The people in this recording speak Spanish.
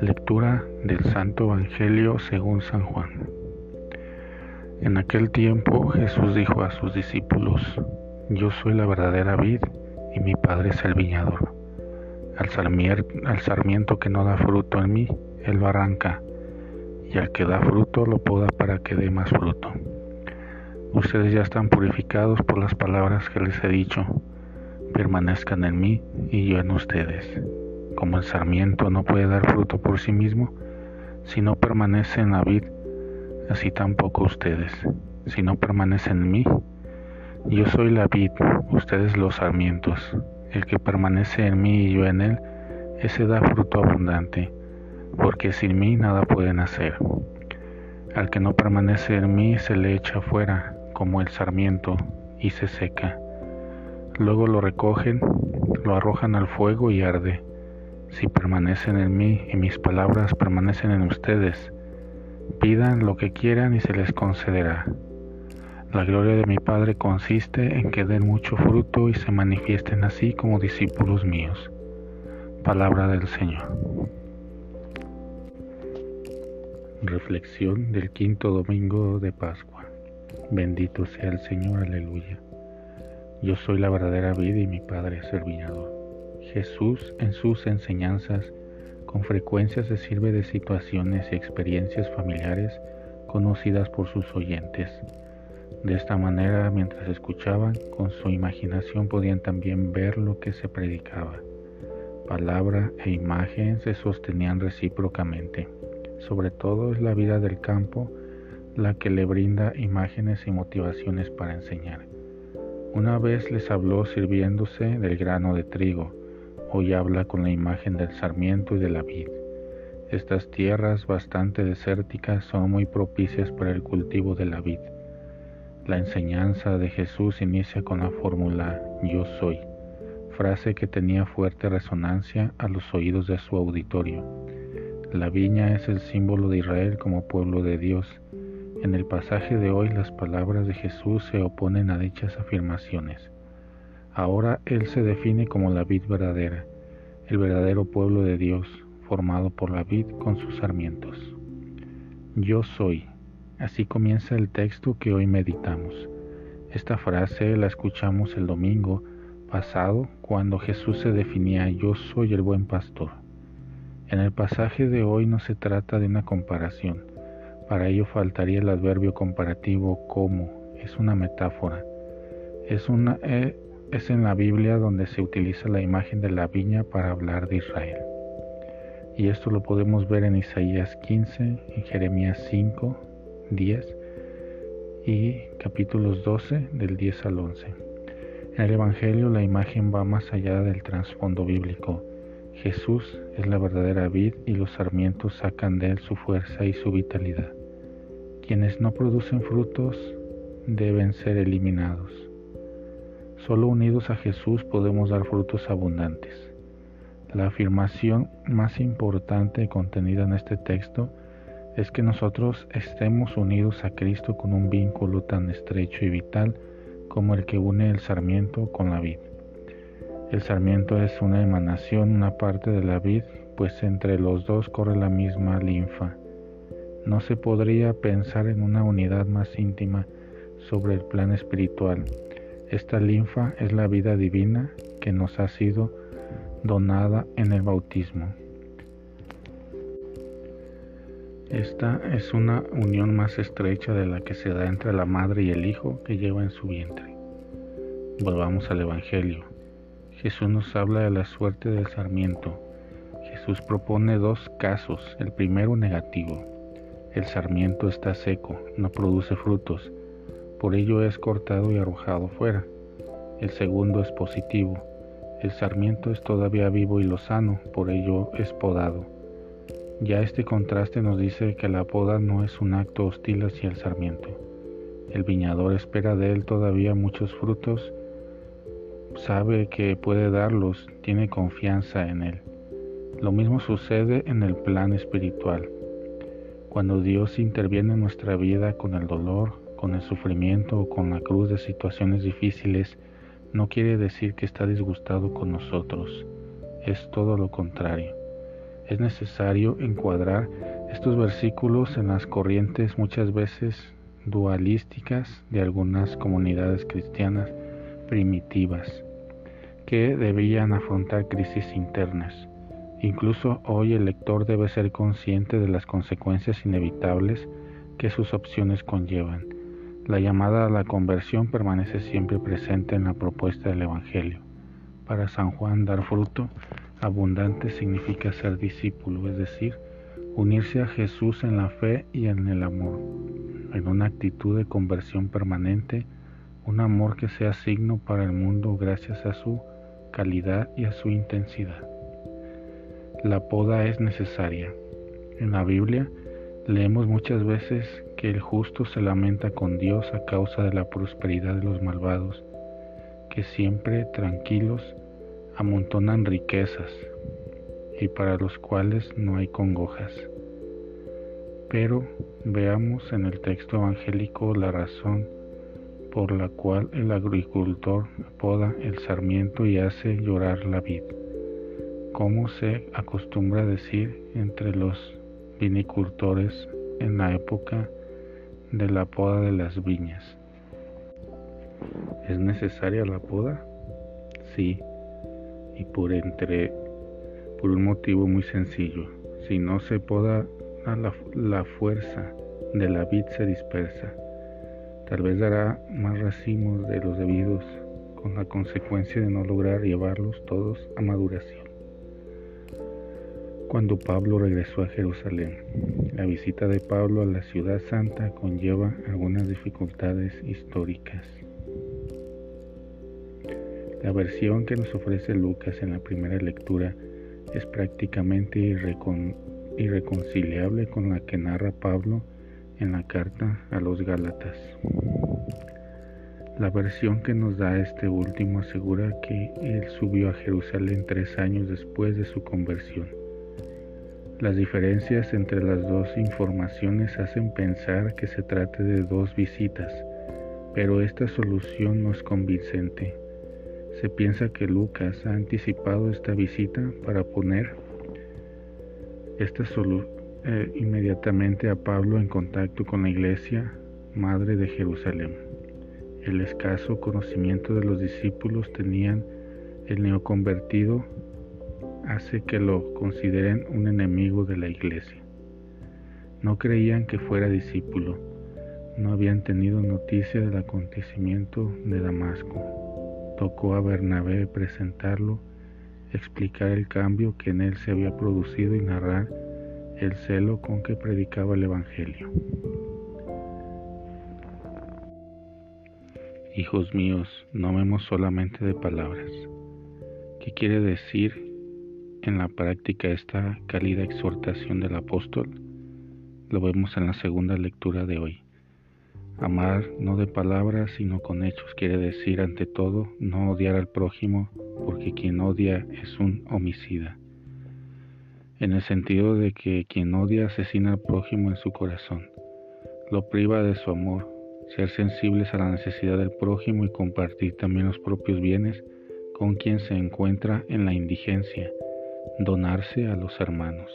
Lectura del Santo Evangelio según San Juan. En aquel tiempo Jesús dijo a sus discípulos, Yo soy la verdadera vid y mi Padre es el viñador. Al, sarmiento que no da fruto en mí, Él lo arranca, y al que da fruto lo poda para que dé más fruto. Ustedes ya están purificados por las palabras que les he dicho. Permanezcan en mí y yo en ustedes como el sarmiento no puede dar fruto por sí mismo, si no permanece en la vid, así tampoco ustedes, si no permanecen en mí. Yo soy la vid, ustedes los sarmientos. El que permanece en mí y yo en él, ese da fruto abundante, porque sin mí nada pueden hacer. Al que no permanece en mí se le echa fuera, como el sarmiento, y se seca. Luego lo recogen, lo arrojan al fuego y arde si permanecen en mí y mis palabras permanecen en ustedes, pidan lo que quieran y se les concederá. La gloria de mi Padre consiste en que den mucho fruto y se manifiesten así como discípulos míos. Palabra del Señor. Reflexión del quinto domingo de Pascua. Bendito sea el Señor, aleluya. Yo soy la verdadera vida y mi Padre es el viñador. Jesús en sus enseñanzas con frecuencia se sirve de situaciones y experiencias familiares conocidas por sus oyentes. De esta manera, mientras escuchaban, con su imaginación podían también ver lo que se predicaba. Palabra e imagen se sostenían recíprocamente. Sobre todo es la vida del campo la que le brinda imágenes y motivaciones para enseñar. Una vez les habló sirviéndose del grano de trigo, Hoy habla con la imagen del sarmiento y de la vid. Estas tierras bastante desérticas son muy propicias para el cultivo de la vid. La enseñanza de Jesús inicia con la fórmula yo soy, frase que tenía fuerte resonancia a los oídos de su auditorio. La viña es el símbolo de Israel como pueblo de Dios. En el pasaje de hoy las palabras de Jesús se oponen a dichas afirmaciones. Ahora Él se define como la vid verdadera, el verdadero pueblo de Dios, formado por la vid con sus sarmientos. Yo soy. Así comienza el texto que hoy meditamos. Esta frase la escuchamos el domingo pasado cuando Jesús se definía yo soy el buen pastor. En el pasaje de hoy no se trata de una comparación. Para ello faltaría el adverbio comparativo como. Es una metáfora. Eh, es en la Biblia donde se utiliza la imagen de la viña para hablar de Israel. Y esto lo podemos ver en Isaías 15, en Jeremías 5, 10 y capítulos 12 del 10 al 11. En el Evangelio la imagen va más allá del trasfondo bíblico. Jesús es la verdadera vid y los sarmientos sacan de él su fuerza y su vitalidad. Quienes no producen frutos deben ser eliminados. Solo unidos a Jesús podemos dar frutos abundantes. La afirmación más importante contenida en este texto es que nosotros estemos unidos a Cristo con un vínculo tan estrecho y vital como el que une el sarmiento con la vid. El sarmiento es una emanación, una parte de la vid, pues entre los dos corre la misma linfa. No se podría pensar en una unidad más íntima sobre el plan espiritual esta linfa es la vida divina que nos ha sido donada en el bautismo. Esta es una unión más estrecha de la que se da entre la madre y el hijo que lleva en su vientre. Volvamos al Evangelio. Jesús nos habla de la suerte del sarmiento. Jesús propone dos casos. El primero negativo. El sarmiento está seco, no produce frutos por ello es cortado y arrojado fuera. El segundo es positivo. El sarmiento es todavía vivo y lozano, por ello es podado. Ya este contraste nos dice que la poda no es un acto hostil hacia el sarmiento. El viñador espera de él todavía muchos frutos, sabe que puede darlos, tiene confianza en él. Lo mismo sucede en el plan espiritual. Cuando Dios interviene en nuestra vida con el dolor, con el sufrimiento o con la cruz de situaciones difíciles, no quiere decir que está disgustado con nosotros, es todo lo contrario. Es necesario encuadrar estos versículos en las corrientes muchas veces dualísticas de algunas comunidades cristianas primitivas que debían afrontar crisis internas. Incluso hoy el lector debe ser consciente de las consecuencias inevitables que sus opciones conllevan. La llamada a la conversión permanece siempre presente en la propuesta del Evangelio. Para San Juan dar fruto abundante significa ser discípulo, es decir, unirse a Jesús en la fe y en el amor, en una actitud de conversión permanente, un amor que sea signo para el mundo gracias a su calidad y a su intensidad. La poda es necesaria. En la Biblia leemos muchas veces que el justo se lamenta con Dios a causa de la prosperidad de los malvados, que siempre tranquilos amontonan riquezas y para los cuales no hay congojas. Pero veamos en el texto evangélico la razón por la cual el agricultor poda el sarmiento y hace llorar la vid, como se acostumbra decir entre los vinicultores en la época de la poda de las viñas. ¿Es necesaria la poda? Sí, y por entre por un motivo muy sencillo. Si no se poda la fuerza de la vid se dispersa Tal vez dará más racimos de los debidos, con la consecuencia de no lograr llevarlos todos a maduración. Cuando Pablo regresó a Jerusalén, la visita de Pablo a la ciudad santa conlleva algunas dificultades históricas. La versión que nos ofrece Lucas en la primera lectura es prácticamente irreconciliable con la que narra Pablo en la carta a los Gálatas. La versión que nos da este último asegura que él subió a Jerusalén tres años después de su conversión. Las diferencias entre las dos informaciones hacen pensar que se trate de dos visitas, pero esta solución no es convincente. Se piensa que Lucas ha anticipado esta visita para poner esta solución eh, inmediatamente a Pablo en contacto con la iglesia madre de Jerusalén. El escaso conocimiento de los discípulos tenían el neoconvertido hace que lo consideren un enemigo de la iglesia. No creían que fuera discípulo, no habían tenido noticia del acontecimiento de Damasco. Tocó a Bernabé presentarlo, explicar el cambio que en él se había producido y narrar el celo con que predicaba el Evangelio. Hijos míos, no vemos solamente de palabras. ¿Qué quiere decir en la práctica esta cálida exhortación del apóstol? Lo vemos en la segunda lectura de hoy. Amar no de palabras sino con hechos quiere decir ante todo no odiar al prójimo porque quien odia es un homicida en el sentido de que quien odia asesina al prójimo en su corazón, lo priva de su amor, ser sensibles a la necesidad del prójimo y compartir también los propios bienes con quien se encuentra en la indigencia, donarse a los hermanos.